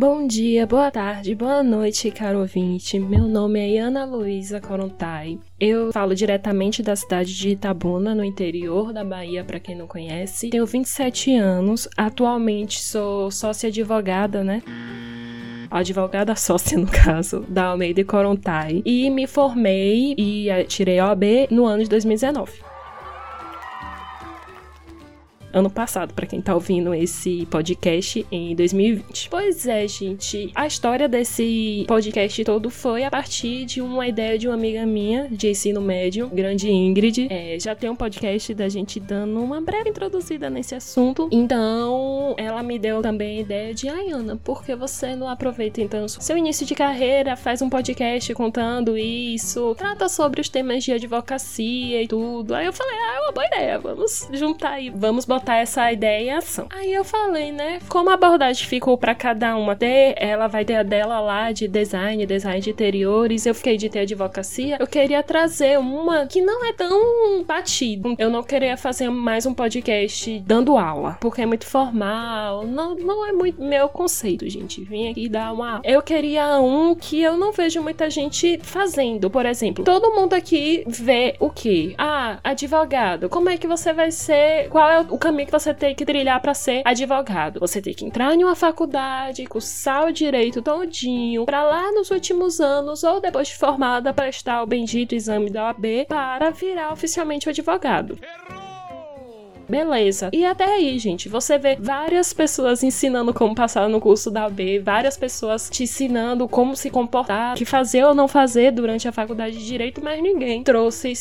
Bom dia, boa tarde, boa noite, caro ouvinte. Meu nome é Ana Luísa Corontai. Eu falo diretamente da cidade de Itabuna, no interior da Bahia, para quem não conhece. Tenho 27 anos, atualmente sou sócia advogada, né? advogada sócia, no caso, da Almeida Corontai. E me formei e tirei OAB no ano de 2019 ano passado, para quem tá ouvindo esse podcast em 2020. Pois é, gente, a história desse podcast todo foi a partir de uma ideia de uma amiga minha de ensino médio, grande Ingrid. É, já tem um podcast da gente dando uma breve introduzida nesse assunto. Então, ela me deu também a ideia de, ai, Ana, por que você não aproveita então seu início de carreira, faz um podcast contando isso, trata sobre os temas de advocacia e tudo. Aí eu falei, ah, é uma boa ideia, vamos juntar aí, vamos botar botar essa ideia em ação. Aí eu falei, né? Como a abordagem ficou para cada uma ter, ela vai ter a dela lá de design, design de interiores, eu fiquei de ter advocacia. Eu queria trazer uma que não é tão batido. Eu não queria fazer mais um podcast dando aula, porque é muito formal, não, não é muito meu conceito, gente. Vim aqui dar uma aula. Eu queria um que eu não vejo muita gente fazendo. Por exemplo, todo mundo aqui vê o que? Ah, advogado. Como é que você vai ser? Qual é o caminho que você tem que trilhar para ser advogado. Você tem que entrar em uma faculdade, cursar o direito todinho, para lá nos últimos anos ou depois de formada prestar o bendito exame da OAB para virar oficialmente o advogado. Errou! Beleza. E até aí, gente, você vê várias pessoas ensinando como passar no curso da UB, várias pessoas te ensinando como se comportar, que fazer ou não fazer durante a faculdade de direito, mas ninguém trouxe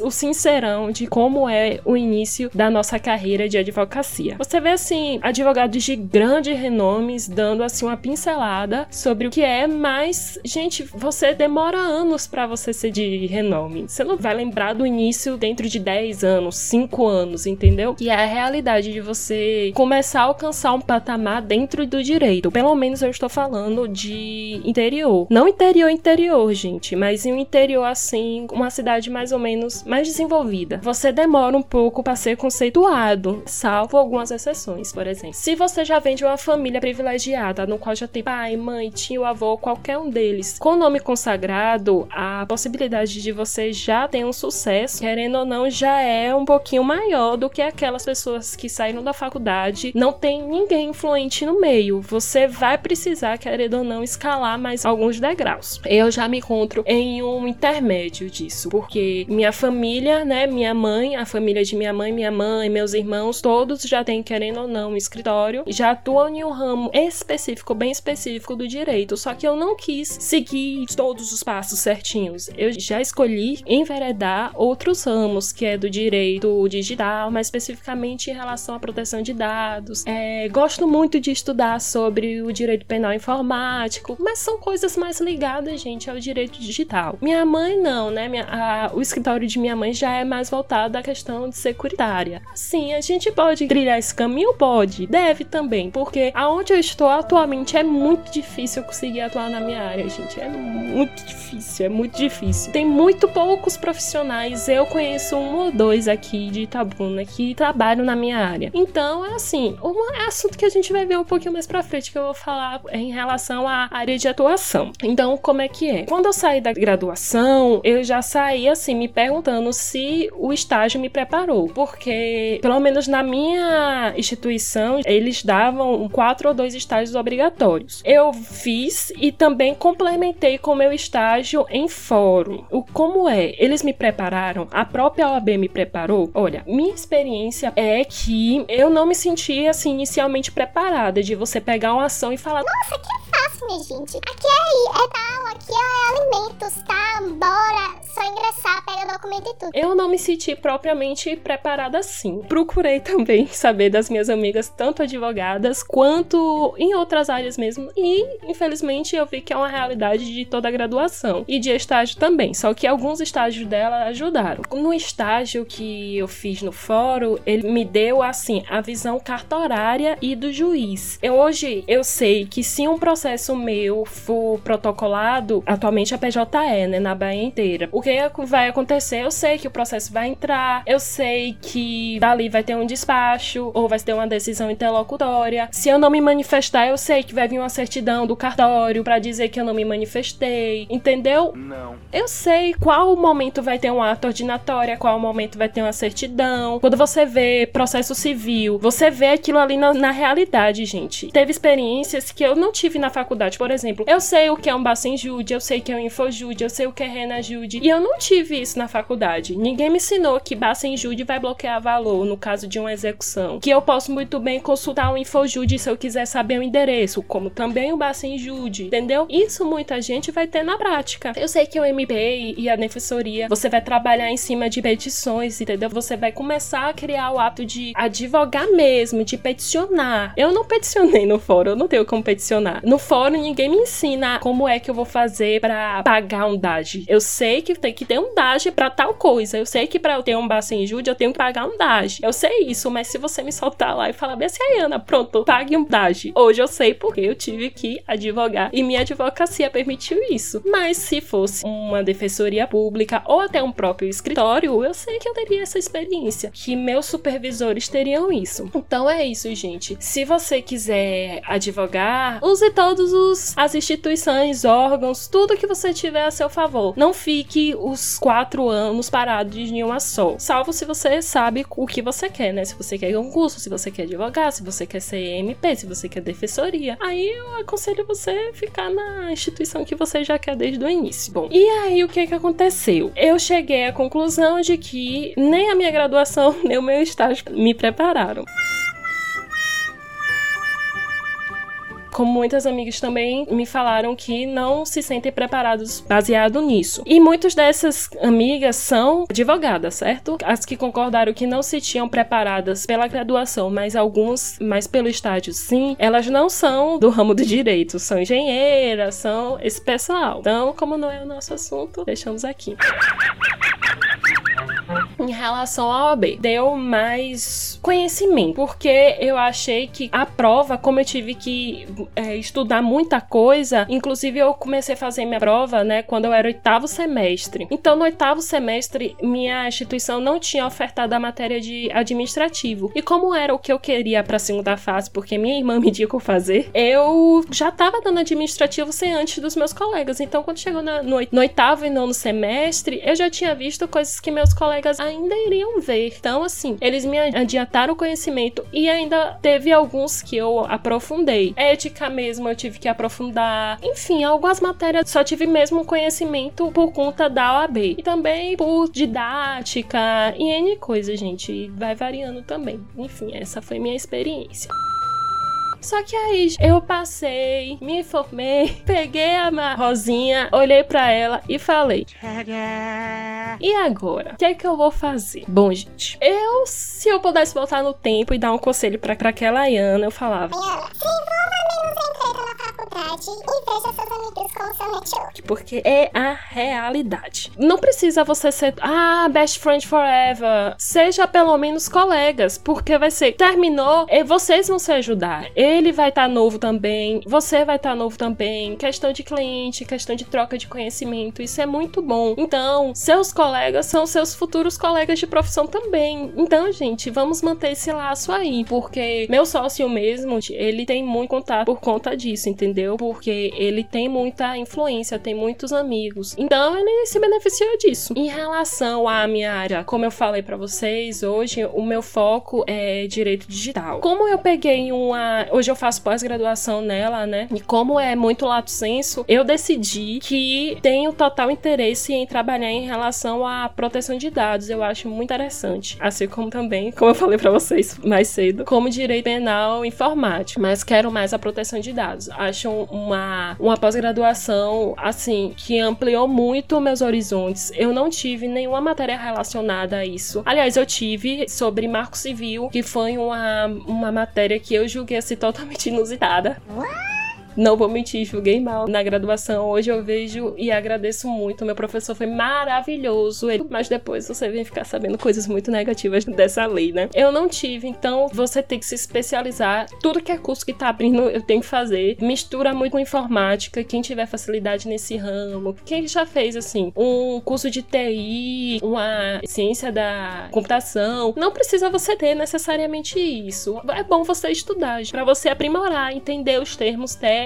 o sincerão de como é o início da nossa carreira de advocacia. Você vê assim, advogados de grandes renomes dando assim uma pincelada sobre o que é, mas gente, você demora anos para você ser de renome. Você não vai lembrar do início dentro de 10 anos anos, 5 anos, entendeu? Que é a realidade de você começar a alcançar um patamar dentro do direito. Pelo menos eu estou falando de interior. Não interior, interior, gente, mas em um interior assim, uma cidade mais ou menos mais desenvolvida. Você demora um pouco para ser conceituado, salvo algumas exceções, por exemplo. Se você já vem de uma família privilegiada, no qual já tem pai, mãe, tio, avô, qualquer um deles, com nome consagrado, a possibilidade de você já ter um sucesso, querendo ou não, já é um pouquinho maior do que aquelas pessoas que saíram da faculdade, não tem ninguém influente no meio. Você vai precisar, querendo ou não, escalar mais alguns degraus. Eu já me encontro em um intermédio disso, porque minha família, né, minha mãe, a família de minha mãe, minha mãe, meus irmãos, todos já têm, querendo ou não, um escritório, já atuam em um ramo específico, bem específico do direito, só que eu não quis seguir todos os passos certinhos. Eu já escolhi enveredar outros ramos, que é do direito digital, mais especificamente em relação à proteção de dados. É, gosto muito de estudar sobre o direito penal informático, mas são coisas mais ligadas, gente, ao direito digital. Minha mãe não, né? Minha, a, o escritório de minha mãe já é mais voltado à questão de securitária. Sim, a gente pode trilhar esse caminho? Pode. Deve também, porque aonde eu estou atualmente é muito difícil conseguir atuar na minha área, gente. É muito difícil, é muito difícil. Tem muito poucos profissionais, eu conheço um ou dois aqui de Itabuna que trabalham na minha área. Então, é assim, um assunto que a gente vai ver um pouquinho mais pra frente que eu vou falar em relação à área de atuação. Então, como é que é? Quando eu saí da graduação, eu já saí assim me perguntando se o estágio me preparou, porque pelo menos na minha instituição eles davam quatro ou dois estágios obrigatórios. Eu fiz e também complementei com meu estágio em fórum. O como é? Eles me prepararam, a própria OAB me preparou? Olha, minha experiência é que eu não me senti assim inicialmente preparada de você pegar uma ação e falar: Nossa, que fácil, minha gente. Aqui é, é tal, aqui é alimentos, tá? Bora, só ingressar, pega documento e tudo. Eu não me senti propriamente preparada assim. Procurei também saber das minhas amigas, tanto advogadas quanto em outras áreas mesmo. E, infelizmente, eu vi que é uma realidade de toda a graduação e de estágio também. Só que alguns estágios dela ajudaram. No estágio que eu fiz no fórum, ele me deu assim a visão cartorária e do juiz. Eu, hoje eu sei que se um processo processo meu for protocolado, atualmente a PJE, né, na Bahia inteira. O que vai acontecer? Eu sei que o processo vai entrar, eu sei que dali vai ter um despacho ou vai ter uma decisão interlocutória. Se eu não me manifestar, eu sei que vai vir uma certidão do cartório para dizer que eu não me manifestei, entendeu? Não. Eu sei qual momento vai ter um ato ordinatório, qual momento vai ter uma certidão. Quando você vê processo civil, você vê aquilo ali na, na realidade, gente. Teve experiências que eu não tive na faculdade. Por exemplo, eu sei o que é um Bacenjude, eu sei que é um Infojude, eu sei o que é Renajude. E eu não tive isso na faculdade. Ninguém me ensinou que Bacenjude vai bloquear valor no caso de uma execução. Que eu posso muito bem consultar o Infojude se eu quiser saber o endereço, como também o Bacenjude, entendeu? Isso muita gente vai ter na prática. Eu sei que o MP e a defensoria, você vai trabalhar em cima de petições, entendeu? Você vai começar a criar o ato de advogar mesmo, de peticionar. Eu não peticionei no fórum, eu não tenho como peticionar. No fórum ninguém me ensina como é que eu vou fazer para pagar um DAG. Eu sei que tem que ter um DAG para tal coisa. Eu sei que para eu ter um Bacen Jude eu tenho que pagar um DAG. Eu sei isso, mas se você me soltar lá e falar bem assim, Ana, pronto, pague um DAG. Hoje eu sei porque eu tive que advogar e minha advocacia permitiu isso. Mas se fosse uma defensoria pública ou até um próprio escritório, eu sei que eu teria essa experiência, que meus supervisores teriam isso. Então é isso, gente. Se você quiser advogar, use todos os as instituições, órgãos, tudo que você tiver a seu favor. Não fique os quatro anos parados em uma só. Salvo se você sabe o que você quer, né? Se você quer concurso, se você quer advogar, se você quer ser MP, se você quer defensoria. Aí eu aconselho você ficar na instituição que você já quer desde o início. Bom, e aí o que que aconteceu? Eu cheguei à conclusão de que nem a minha graduação, nem o meu estágio me prepararam. Como muitas amigas também me falaram que não se sentem preparados baseado nisso. E muitas dessas amigas são advogadas, certo? As que concordaram que não se tinham preparadas pela graduação, mas alguns, mais pelo estágio, sim, elas não são do ramo do direito, são engenheiras, são esse pessoal. Então, como não é o nosso assunto, deixamos aqui em relação à OAB. Deu mais conhecimento, porque eu achei que a prova, como eu tive que é, estudar muita coisa, inclusive eu comecei a fazer minha prova, né, quando eu era oitavo semestre. Então, no oitavo semestre, minha instituição não tinha ofertado a matéria de administrativo. E como era o que eu queria para a segunda fase, porque minha irmã me indicou fazer, eu já estava dando administrativo sem antes dos meus colegas. Então, quando chegou na, no, no oitavo e nono semestre, eu já tinha visto coisas que meus colegas ainda iriam ver. Então, assim, eles me adiantaram o conhecimento e ainda teve alguns que eu aprofundei. Ética mesmo eu tive que aprofundar. Enfim, algumas matérias só tive mesmo conhecimento por conta da OAB. E também por didática e N coisas, gente. Vai variando também. Enfim, essa foi minha experiência. Só que aí eu passei, me informei, peguei a Rosinha, olhei para ela e falei: E agora? O que é que eu vou fazer? Bom, gente, eu, se eu pudesse voltar no tempo e dar um conselho para aquela Ayana, eu falava: Se envolva menos em treta na faculdade e veja seus amigos como seu network. Porque é a realidade. Não precisa você ser, ah, best friend forever. Seja pelo menos colegas, porque vai ser, terminou, e vocês vão se ajudar. Ele vai estar tá novo também, você vai estar tá novo também. Questão de cliente, questão de troca de conhecimento, isso é muito bom. Então, seus colegas são seus futuros colegas de profissão também. Então, gente, vamos manter esse laço aí, porque meu sócio mesmo, ele tem muito contato por conta disso, entendeu? Porque ele tem muita influência, tem muitos amigos. Então, ele se beneficiou disso. Em relação à minha área, como eu falei para vocês, hoje o meu foco é direito digital. Como eu peguei uma, hoje eu faço pós-graduação nela, né? E como é muito lato senso, eu decidi que tenho total interesse em trabalhar em relação à proteção de dados. Eu acho muito interessante. Assim como também, como eu falei para vocês mais cedo, como direito penal informático. Mas quero mais a proteção de dados. Acho uma, uma pós-graduação, assim, que ampliou muito meus horizontes. Eu não tive nenhuma matéria relacionada a isso. Aliás, eu tive sobre marco civil, que foi uma, uma matéria que eu julguei assim totalmente inusitada. Não vou mentir, julguei mal na graduação. Hoje eu vejo e agradeço muito. Meu professor foi maravilhoso, mas depois você vem ficar sabendo coisas muito negativas dessa lei, né? Eu não tive, então você tem que se especializar. Tudo que é curso que tá abrindo, eu tenho que fazer. Mistura muito com informática. Quem tiver facilidade nesse ramo, quem já fez assim, um curso de TI, uma ciência da computação, não precisa você ter necessariamente isso. É bom você estudar para você aprimorar, entender os termos técnicos,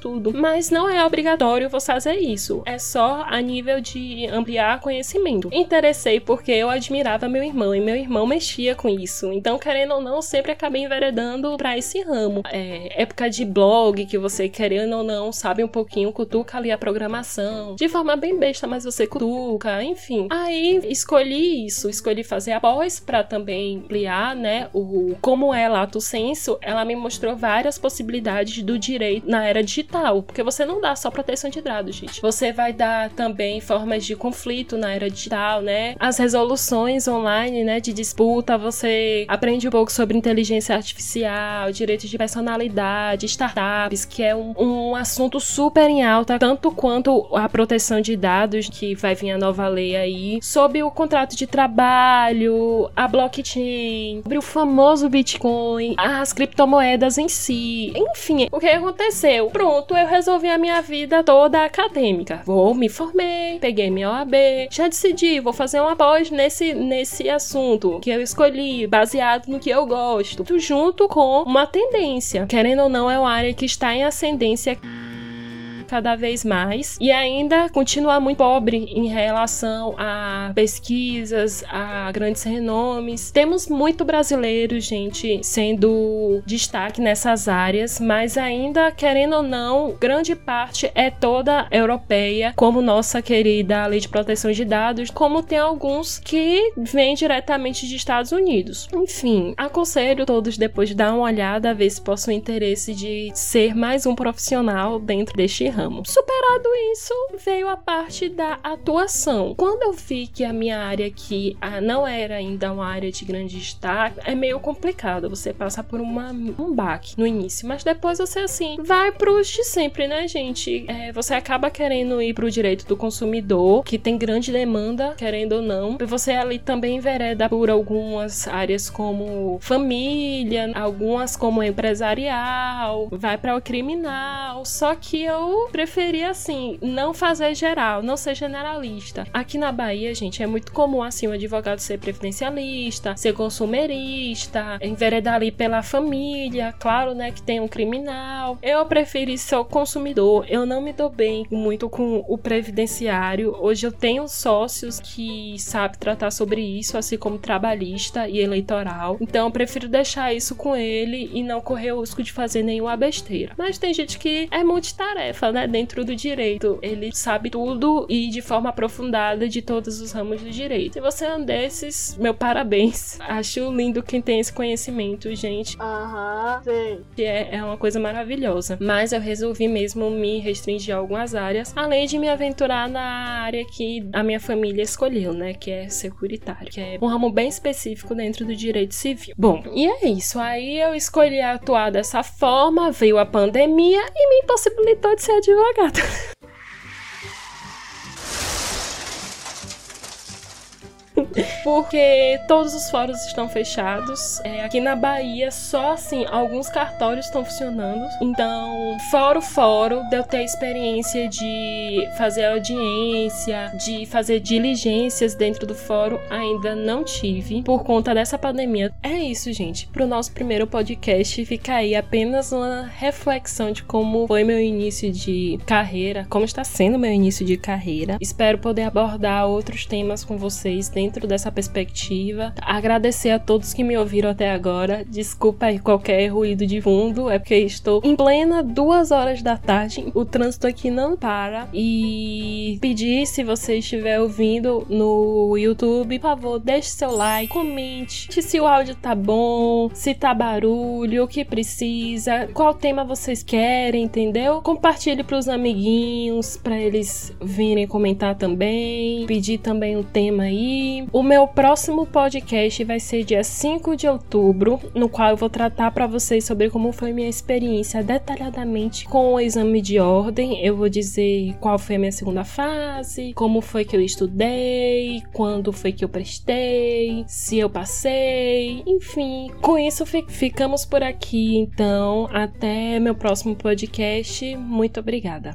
tudo. Mas não é obrigatório você fazer isso. É só a nível de ampliar conhecimento. Interessei porque eu admirava meu irmão e meu irmão mexia com isso. Então, querendo ou não, sempre acabei enveredando para esse ramo. É, época de blog que você querendo ou não sabe um pouquinho, cutuca ali a programação. De forma bem besta, mas você cutuca, enfim. Aí escolhi isso, escolhi fazer a pós para também ampliar, né, o como é lato senso. Ela me mostrou várias possibilidades do direito na era digital, porque você não dá só proteção de dados, gente. Você vai dar também formas de conflito na era digital, né? As resoluções online, né, de disputa, você aprende um pouco sobre inteligência artificial, direitos de personalidade, startups, que é um, um assunto super em alta, tanto quanto a proteção de dados, que vai vir a nova lei aí, sobre o contrato de trabalho, a blockchain, sobre o famoso Bitcoin, as criptomoedas em si. Enfim, o que aconteceu? Pronto, eu resolvi a minha vida toda acadêmica. Vou, me formei, peguei minha OAB, já decidi, vou fazer uma pós nesse, nesse assunto que eu escolhi, baseado no que eu gosto, junto com uma tendência. Querendo ou não, é uma área que está em ascendência cada vez mais e ainda continua muito pobre em relação a pesquisas, a grandes renomes. Temos muito brasileiros, gente, sendo destaque nessas áreas, mas ainda, querendo ou não, grande parte é toda europeia, como nossa querida Lei de Proteção de Dados, como tem alguns que vêm diretamente de Estados Unidos. Enfim, aconselho todos depois de dar uma olhada, ver se possuem interesse de ser mais um profissional dentro deste ramo ramo. Superado isso, veio a parte da atuação. Quando eu vi que a minha área aqui ah, não era ainda uma área de grande destaque, é meio complicado. Você passa por uma, um baque no início, mas depois você, assim, vai pros de sempre, né, gente? É, você acaba querendo ir pro direito do consumidor, que tem grande demanda, querendo ou não. Você ali também vereda por algumas áreas como família, algumas como empresarial, vai para o criminal. Só que eu preferia, assim, não fazer geral, não ser generalista. Aqui na Bahia, gente, é muito comum, assim, o advogado ser previdencialista, ser consumerista, enveredar ali pela família, claro, né, que tem um criminal. Eu preferi ser o consumidor. Eu não me dou bem muito com o previdenciário. Hoje eu tenho sócios que sabem tratar sobre isso, assim como trabalhista e eleitoral. Então eu prefiro deixar isso com ele e não correr o risco de fazer nenhuma besteira. Mas tem gente que é multitarefa, né? Dentro do direito. Ele sabe tudo e de forma aprofundada de todos os ramos do direito. Se você é um desses, meu parabéns. Acho lindo quem tem esse conhecimento, gente. Aham, sim. Que é, é uma coisa maravilhosa. Mas eu resolvi mesmo me restringir a algumas áreas, além de me aventurar na área que a minha família escolheu, né? Que é securitário, que é um ramo bem específico dentro do direito civil. Bom, e é isso. Aí eu escolhi atuar dessa forma, veio a pandemia e me impossibilitou de ser advogada Porque todos os fóruns estão fechados. É, aqui na Bahia, só assim, alguns cartórios estão funcionando. Então, fora o fórum, de eu ter a experiência de fazer audiência, de fazer diligências dentro do fórum, ainda não tive, por conta dessa pandemia. É isso, gente. Pro nosso primeiro podcast, fica aí apenas uma reflexão de como foi meu início de carreira, como está sendo meu início de carreira. Espero poder abordar outros temas com vocês dentro dessa perspectiva. Agradecer a todos que me ouviram até agora. Desculpa aí qualquer ruído de fundo, é porque estou em plena duas horas da tarde. O trânsito aqui não para. E pedir, se você estiver ouvindo no YouTube, por favor, deixe seu like, comente se o áudio tá bom, se tá barulho, o que precisa, qual tema vocês querem, entendeu? Compartilhe pros amiguinhos, para eles virem comentar também. Pedir também um tema aí. O meu próximo podcast vai ser dia 5 de outubro, no qual eu vou tratar para vocês sobre como foi minha experiência detalhadamente com o exame de ordem. Eu vou dizer qual foi a minha segunda fase, como foi que eu estudei, quando foi que eu prestei, se eu passei, enfim. Com isso ficamos por aqui, então até meu próximo podcast. Muito obrigada.